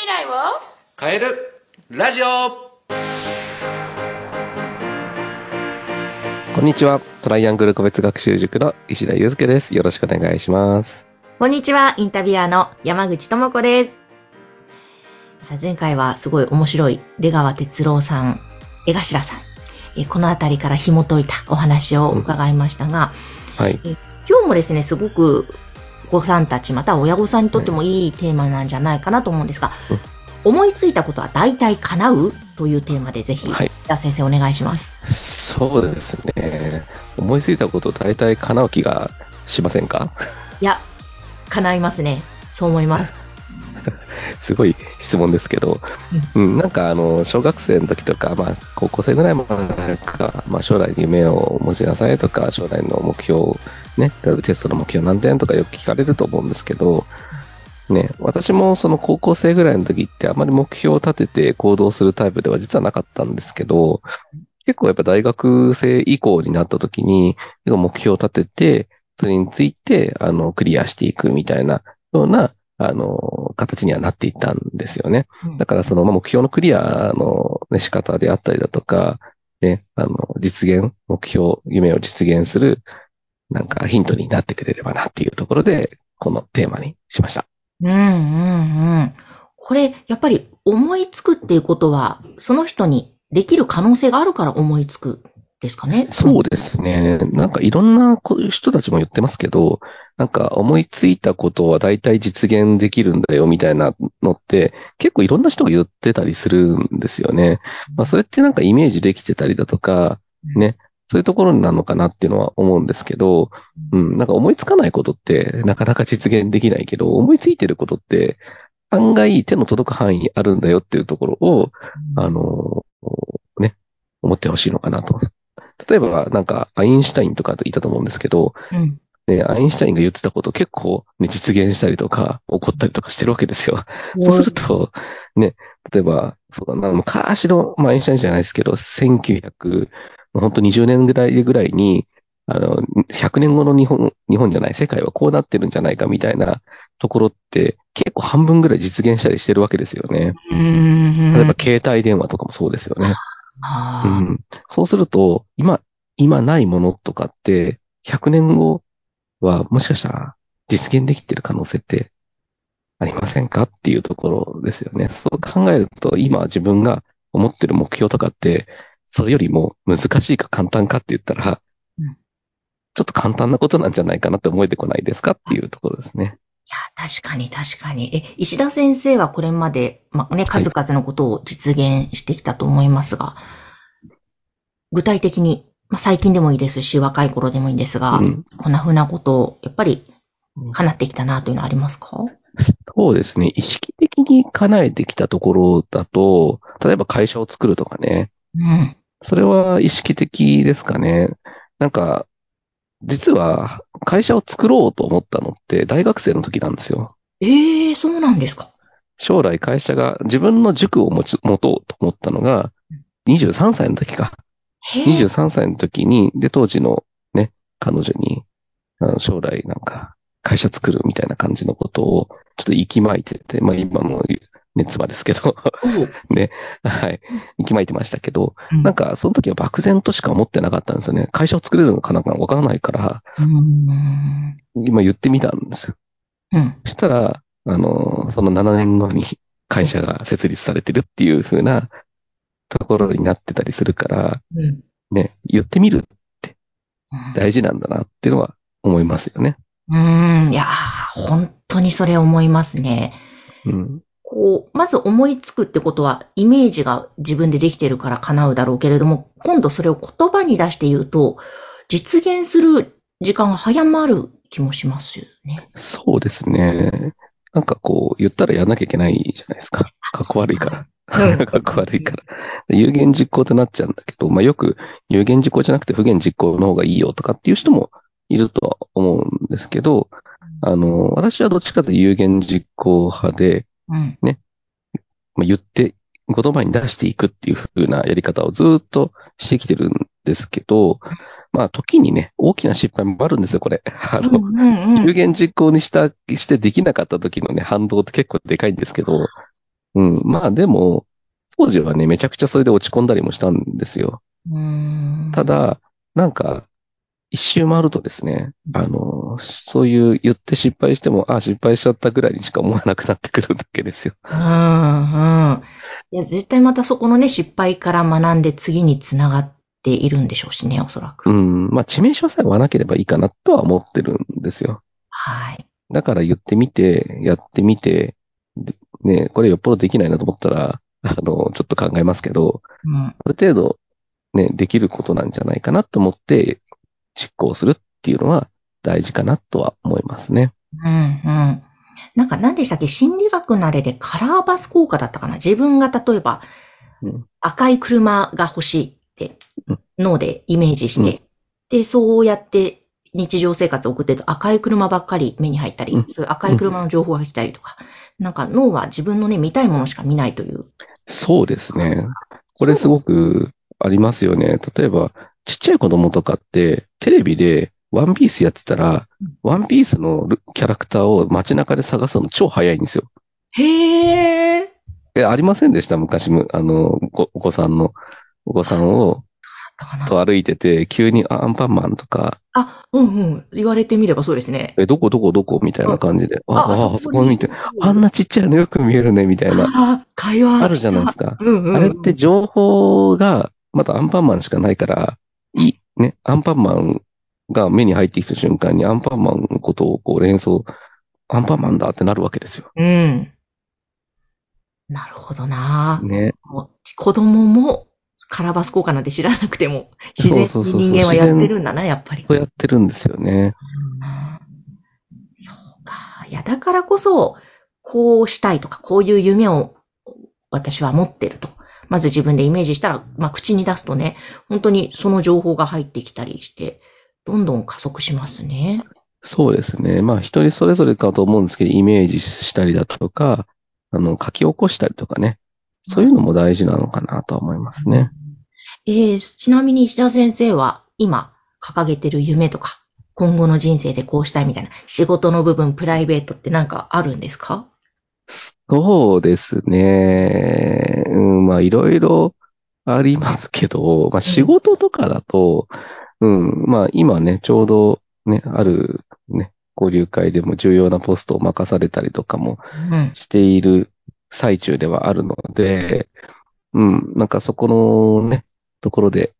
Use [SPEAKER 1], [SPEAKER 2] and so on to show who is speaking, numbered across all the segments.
[SPEAKER 1] 未来を？
[SPEAKER 2] 変えるラジオ
[SPEAKER 3] こんにちは。トライアングル個別学習塾の石田祐介です。よろしくお願いします。
[SPEAKER 1] こんにちは、インタビュアーの山口智子です。さあ、前回はすごい面白い出川哲郎さん、江頭さん、えこのあたりから紐解いたお話を伺いましたが、
[SPEAKER 3] はい。
[SPEAKER 1] 今日もですね、すごくお子さんたち、または親御さんにとってもいいテーマなんじゃないかなと思うんですが、
[SPEAKER 3] うん
[SPEAKER 1] 思いついたことは大体叶うというテーマでぜひ、
[SPEAKER 3] はい
[SPEAKER 1] 田先生お願いします。
[SPEAKER 3] そうですね。思いついたこと大体叶う気がしませんか？
[SPEAKER 1] いや、叶いますね。そう思います。
[SPEAKER 3] すごい質問ですけど、うん、なんかあの、小学生の時とか、まあ、高校生ぐらいまでか、まあ、将来に夢を持ちなさいとか、将来の目標、ね、例えばテストの目標何点とかよく聞かれると思うんですけど、ね、私もその高校生ぐらいの時ってあまり目標を立てて行動するタイプでは実はなかったんですけど、結構やっぱ大学生以降になった時に、目標を立てて、それについて、あの、クリアしていくみたいなような、あの、形にはなっていったんですよね。
[SPEAKER 1] うん
[SPEAKER 3] だからそのまあ目標のクリアの、ね、仕方であったりだとか、ね、あの、実現、目標、夢を実現する、なんかヒントになってくれればなっていうところで、このテーマにしました。
[SPEAKER 1] うんうんうん。これ、やっぱり思いつくっていうことは、その人にできる可能性があるから思いつくですかね。
[SPEAKER 3] そうですね。なんかいろんなこういう人たちも言ってますけど、なんか思いついたことは大体実現できるんだよみたいなのって、結構いろんな人が言ってたりするんですよね。まあそれってなんかイメージできてたりだとか、ね、そういうところになるのかなっていうのは思うんですけど、うん、なんか思いつかないことってなかなか実現できないけど、思いついてることって案外手の届く範囲にあるんだよっていうところを、あの、ね、思ってほしいのかなと。例えば、なんか、アインシュタインとかいたと思うんですけど、
[SPEAKER 1] うん。
[SPEAKER 3] ね、アインシュタインが言ってたこと結構、ね、実現したりとか、起こったりとかしてるわけですよ。そうすると、ね、例えば、そうだな、昔の、まあ、アインシュタインじゃないですけど、1900、本当20年ぐらいぐらいに、あの、100年後の日本、日本じゃない、世界はこうなってるんじゃないかみたいなところって、結構半分ぐらい実現したりしてるわけですよね。
[SPEAKER 1] うん。
[SPEAKER 3] 例えば、携帯電話とかもそうですよね。うん。そうすると、今、今ないものとかって、100年後はもしかしたら実現できてる可能性ってありませんかっていうところですよね。そう考えると、今自分が思ってる目標とかって、それよりも難しいか簡単かって言ったら
[SPEAKER 1] うん、
[SPEAKER 3] ちょっと簡単なことなんじゃないかなって思えてこないですかっていうところですね。
[SPEAKER 1] いや、確かに確かに。え、石田先生はこれまで、まあね、
[SPEAKER 3] はい
[SPEAKER 1] 数々のことを実現してきたと思いますが、具体的に、まあ最近でもいいですし、若い頃でもいいんですが、
[SPEAKER 3] うん。
[SPEAKER 1] こんな風なことを、やっぱり、叶ってきたなというのはありますか？
[SPEAKER 3] そうですね。意識的に叶えてきたところだと、例えば会社を作るとかね。
[SPEAKER 1] うん。
[SPEAKER 3] それは意識的ですかね。なんか、実は会社を作ろうと思ったのって大学生の時なんですよ。
[SPEAKER 1] ええそうなんですか。
[SPEAKER 3] 将来会社が自分の塾を持ち、持とうと思ったのが23歳の時か。
[SPEAKER 1] へえ。
[SPEAKER 3] 23歳の時に、で、当時のね、彼女に、あの将来なんか会社作るみたいな感じのことをちょっと息巻いてて、まあ今もね、妻ですけど、
[SPEAKER 1] お
[SPEAKER 3] ね、はい、息巻いてましたけど、
[SPEAKER 1] うん
[SPEAKER 3] なんか、その時は漠然としか思ってなかったんですよね。会社を作れるのかなんかわからないから、
[SPEAKER 1] うん。
[SPEAKER 3] 今言ってみたんですよ。
[SPEAKER 1] うん。
[SPEAKER 3] そしたら、あの、その7年後に会社が設立されてるっていう風なところになってたりするから、
[SPEAKER 1] うん。
[SPEAKER 3] ね、言ってみる
[SPEAKER 1] うん
[SPEAKER 3] 大事なんだなっていうのは思いますよね。
[SPEAKER 1] うーん。いやー、本当にそれ思いますね。
[SPEAKER 3] うん。
[SPEAKER 1] こう、まず思いつくってことは、イメージが自分でできてるから叶うだろうけれども、今度それを言葉に出して言うと、実現する時間が早まる気もしますよね。
[SPEAKER 3] そうですね。なんかこう、言ったらやんなきゃいけないじゃないですか。かっこ悪いから。
[SPEAKER 1] うん
[SPEAKER 3] かっこ悪いから。有言実行ってなっちゃうんだけど、まあよく有言実行じゃなくて不言実行の方がいいよとかっていう人もいるとは思うんですけど、あの、私はどっちかというと有言実行派で、
[SPEAKER 1] うん。
[SPEAKER 3] まあ、言って、言葉に出していくっていう風なやり方をずっとしてきてるんですけど、まあ時にね、大きな失敗もあるんですよ、これ。あの、
[SPEAKER 1] うんうんうん
[SPEAKER 3] 有言実行にした、してできなかった時のね、反動って結構でかいんですけど、うん。まあでも、当時はね、めちゃくちゃそれで落ち込んだりもしたんですよ。
[SPEAKER 1] うーん。
[SPEAKER 3] た、だ、なんか、一周回るとですね、あの、そういう言って失敗しても、あ、失敗しちゃったぐらいにしか思わなくなってくるわけですよ。
[SPEAKER 1] うん、うん。いや、絶対またそこのね、失敗から学んで次につながっているんでしょうしね、おそらく。
[SPEAKER 3] うん。まあ、致命傷さえはなければいいかなとは思ってるんですよ。
[SPEAKER 1] はい。
[SPEAKER 3] だから言ってみて、やってみて、でね、これよっぽどできないなと思ったら、あの、ちょっと考えますけど、
[SPEAKER 1] うん。
[SPEAKER 3] ある程度、ね、できることなんじゃないかなと思って、実行するっていうのは大事かなとは思いますね。
[SPEAKER 1] うん、うん。なんか何でしたっけ？心理学のあれでカラーバス効果だったかな？自分が例えば
[SPEAKER 3] うん
[SPEAKER 1] 赤い車が欲しいって
[SPEAKER 3] うん
[SPEAKER 1] 脳でイメージして、で、そうやって日常生活を送ってると赤い車ばっかり目に入ったり、
[SPEAKER 3] うん
[SPEAKER 1] そういう赤い車の情報が来たりとか、なんか脳は自分のね、見たいものしか見ないという。
[SPEAKER 3] そうですね。これすごくありますよね。例えば、ちっちゃい子供とかって、テレビでワンピースやってたら、ワンピースのルキャラクターを街中で探すの超早いんですよ。
[SPEAKER 1] へー。
[SPEAKER 3] え、ありませんでした？昔む、あの、ごお子さんの、お子さんを、
[SPEAKER 1] だったかな
[SPEAKER 3] と歩いてて、急にあアンパンマンとか、
[SPEAKER 1] あ、うんうん。言われてみればそうですね。
[SPEAKER 3] え、どこどこどこみたいな感じで、あ、あ、あそこ
[SPEAKER 1] に
[SPEAKER 3] 見て、あんなちっちゃいのよく見えるね、みたいな、
[SPEAKER 1] あ、会話。
[SPEAKER 3] あるじゃないですか。
[SPEAKER 1] うんうん。
[SPEAKER 3] あれって情報が、まだアンパンマンしかないから、いい、ね、アンパンマンが目に入ってきた瞬間にアンパンマンのことをこう連想、アンパンマンだってなるわけですよ。
[SPEAKER 1] うん。なるほどな、
[SPEAKER 3] ね。
[SPEAKER 1] 子供もカラバス効果なんて知らなくても、自然に人間はやってるんだな、やっぱり。
[SPEAKER 3] そうやってるんですよね。
[SPEAKER 1] うんそうか。いや、だからこそ、こうしたいとか、こういう夢を私は持ってると。まず自分でイメージしたら、まあ、口に出すとね、本当にその情報が入ってきたりして、どんどん加速しますね。
[SPEAKER 3] そうですね。まあ一人それぞれかと思うんですけど、イメージしたりだとか、あの、書き起こしたりとかね。そういうのも大事なのかなとは思いますね。
[SPEAKER 1] えー、ちなみに石田先生は今掲げてる夢とか、今後の人生でこうしたいみたいな、仕事の部分、プライベートってなんかあるんですか？
[SPEAKER 3] そうですね。うん、まあいろいろありますけど、まあ仕事とかだと、うん、まあ今ね、ちょうどね、あるね、交流会でも重要なポストを任されたりとかも
[SPEAKER 1] うん。
[SPEAKER 3] している最中ではあるので、うん、なんかそこのね、ところで、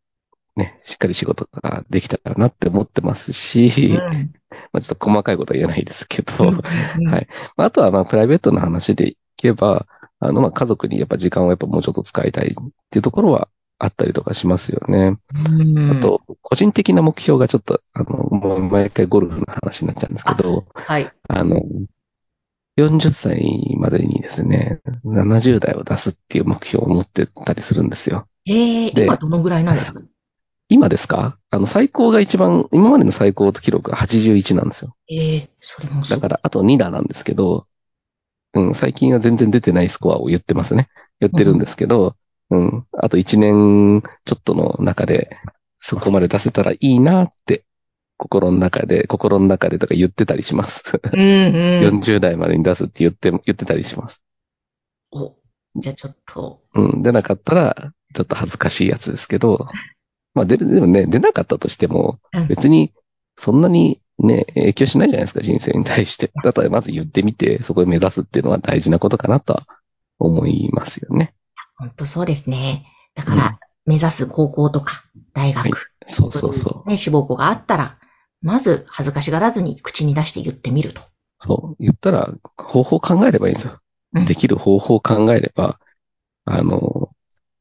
[SPEAKER 3] ね、しっかり仕事ができたらなって思ってますし、
[SPEAKER 1] うん
[SPEAKER 3] まあちょっと細かいことは言えないですけど、
[SPEAKER 1] うん
[SPEAKER 3] はいまああとはまあプライベートな話でいけば、あのまあ家族にやっぱ時間をやっぱもうちょっと使いたいっていうところはあったりとかしますよね。
[SPEAKER 1] うん
[SPEAKER 3] あと、個人的な目標がちょっと、あの、もう毎回ゴルフの話になっちゃうんですけど、
[SPEAKER 1] はい。
[SPEAKER 3] あの、40歳までにですね、70代を出すっていう目標を持ってたりするんですよ。
[SPEAKER 1] えー、
[SPEAKER 3] で
[SPEAKER 1] 今どのぐらいなんですか？
[SPEAKER 3] 今ですか？あの、最高が一番、今までの最高記録が81なんですよ。
[SPEAKER 1] えー、それも。
[SPEAKER 3] だから、あと2打なんですけど、うん、最近は全然出てないスコアを言ってますね。言ってるんですけど、うん、あと1年ちょっとの中で、そこまで出せたらいいなって、心の中で、心の中でとか言ってたりします。
[SPEAKER 1] うんうん。
[SPEAKER 3] 40代までに出すって言って、言ってたりします。
[SPEAKER 1] お、じゃあちょっと、
[SPEAKER 3] うん、出なかったら、ちょっと恥ずかしいやつですけど、まあ、で、でもね、出なかったとしても
[SPEAKER 1] うん、
[SPEAKER 3] 別に、そんなにね、影響しないじゃないですか、人生に対して。だからまず言ってみて、そこを目指すっていうのは大事なことかなとは思いますよね。
[SPEAKER 1] 本当そうですね。だから、目指す高校とか、大学、
[SPEAKER 3] はいそうそうそう。
[SPEAKER 1] ね、志望校があったら、まず恥ずかしがらずに口に出して言ってみると。
[SPEAKER 3] そう。言ったら、方法を考えればいいんですよ。
[SPEAKER 1] うん
[SPEAKER 3] できる方法を考えれば、あの、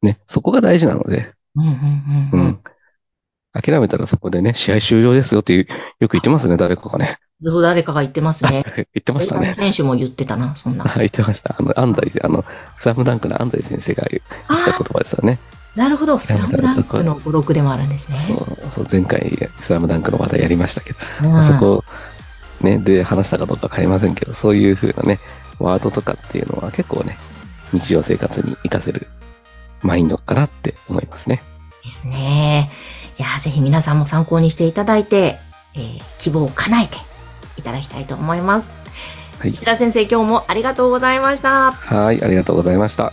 [SPEAKER 3] ね、そこが大事なので、
[SPEAKER 1] うんうん
[SPEAKER 3] う
[SPEAKER 1] うんうん。
[SPEAKER 3] ん。諦めたらそこでね、試合終了ですよっていう、よく言ってますね、誰かがね。
[SPEAKER 1] そう誰かが言ってますね。
[SPEAKER 3] 言ってましたね。
[SPEAKER 1] 選手も言ってたな、そんな。
[SPEAKER 3] あ言ってました。あの、安西、あの、スラムダンクの安西先生が言った言
[SPEAKER 1] あ
[SPEAKER 3] 葉ですよね。
[SPEAKER 1] あ、なるほど。スラムダンクの語録でもあるんですね。
[SPEAKER 3] そう、そう、前回、スラムダンクの話題やりましたけど、
[SPEAKER 1] うん
[SPEAKER 3] そこ、ね、で話したかどうかわかりませんけど、そういう風なね、ワードとかっていうのは結構ね、日常生活に活かせるマインドかなって思いますね。
[SPEAKER 1] ですね。いやー、ぜひ皆さんも参考にしていただいて、えー希望を叶えていただきたいと思います。
[SPEAKER 3] はい
[SPEAKER 1] 石田先生、今日もありがとうございました。
[SPEAKER 3] はい、ありがとうございました。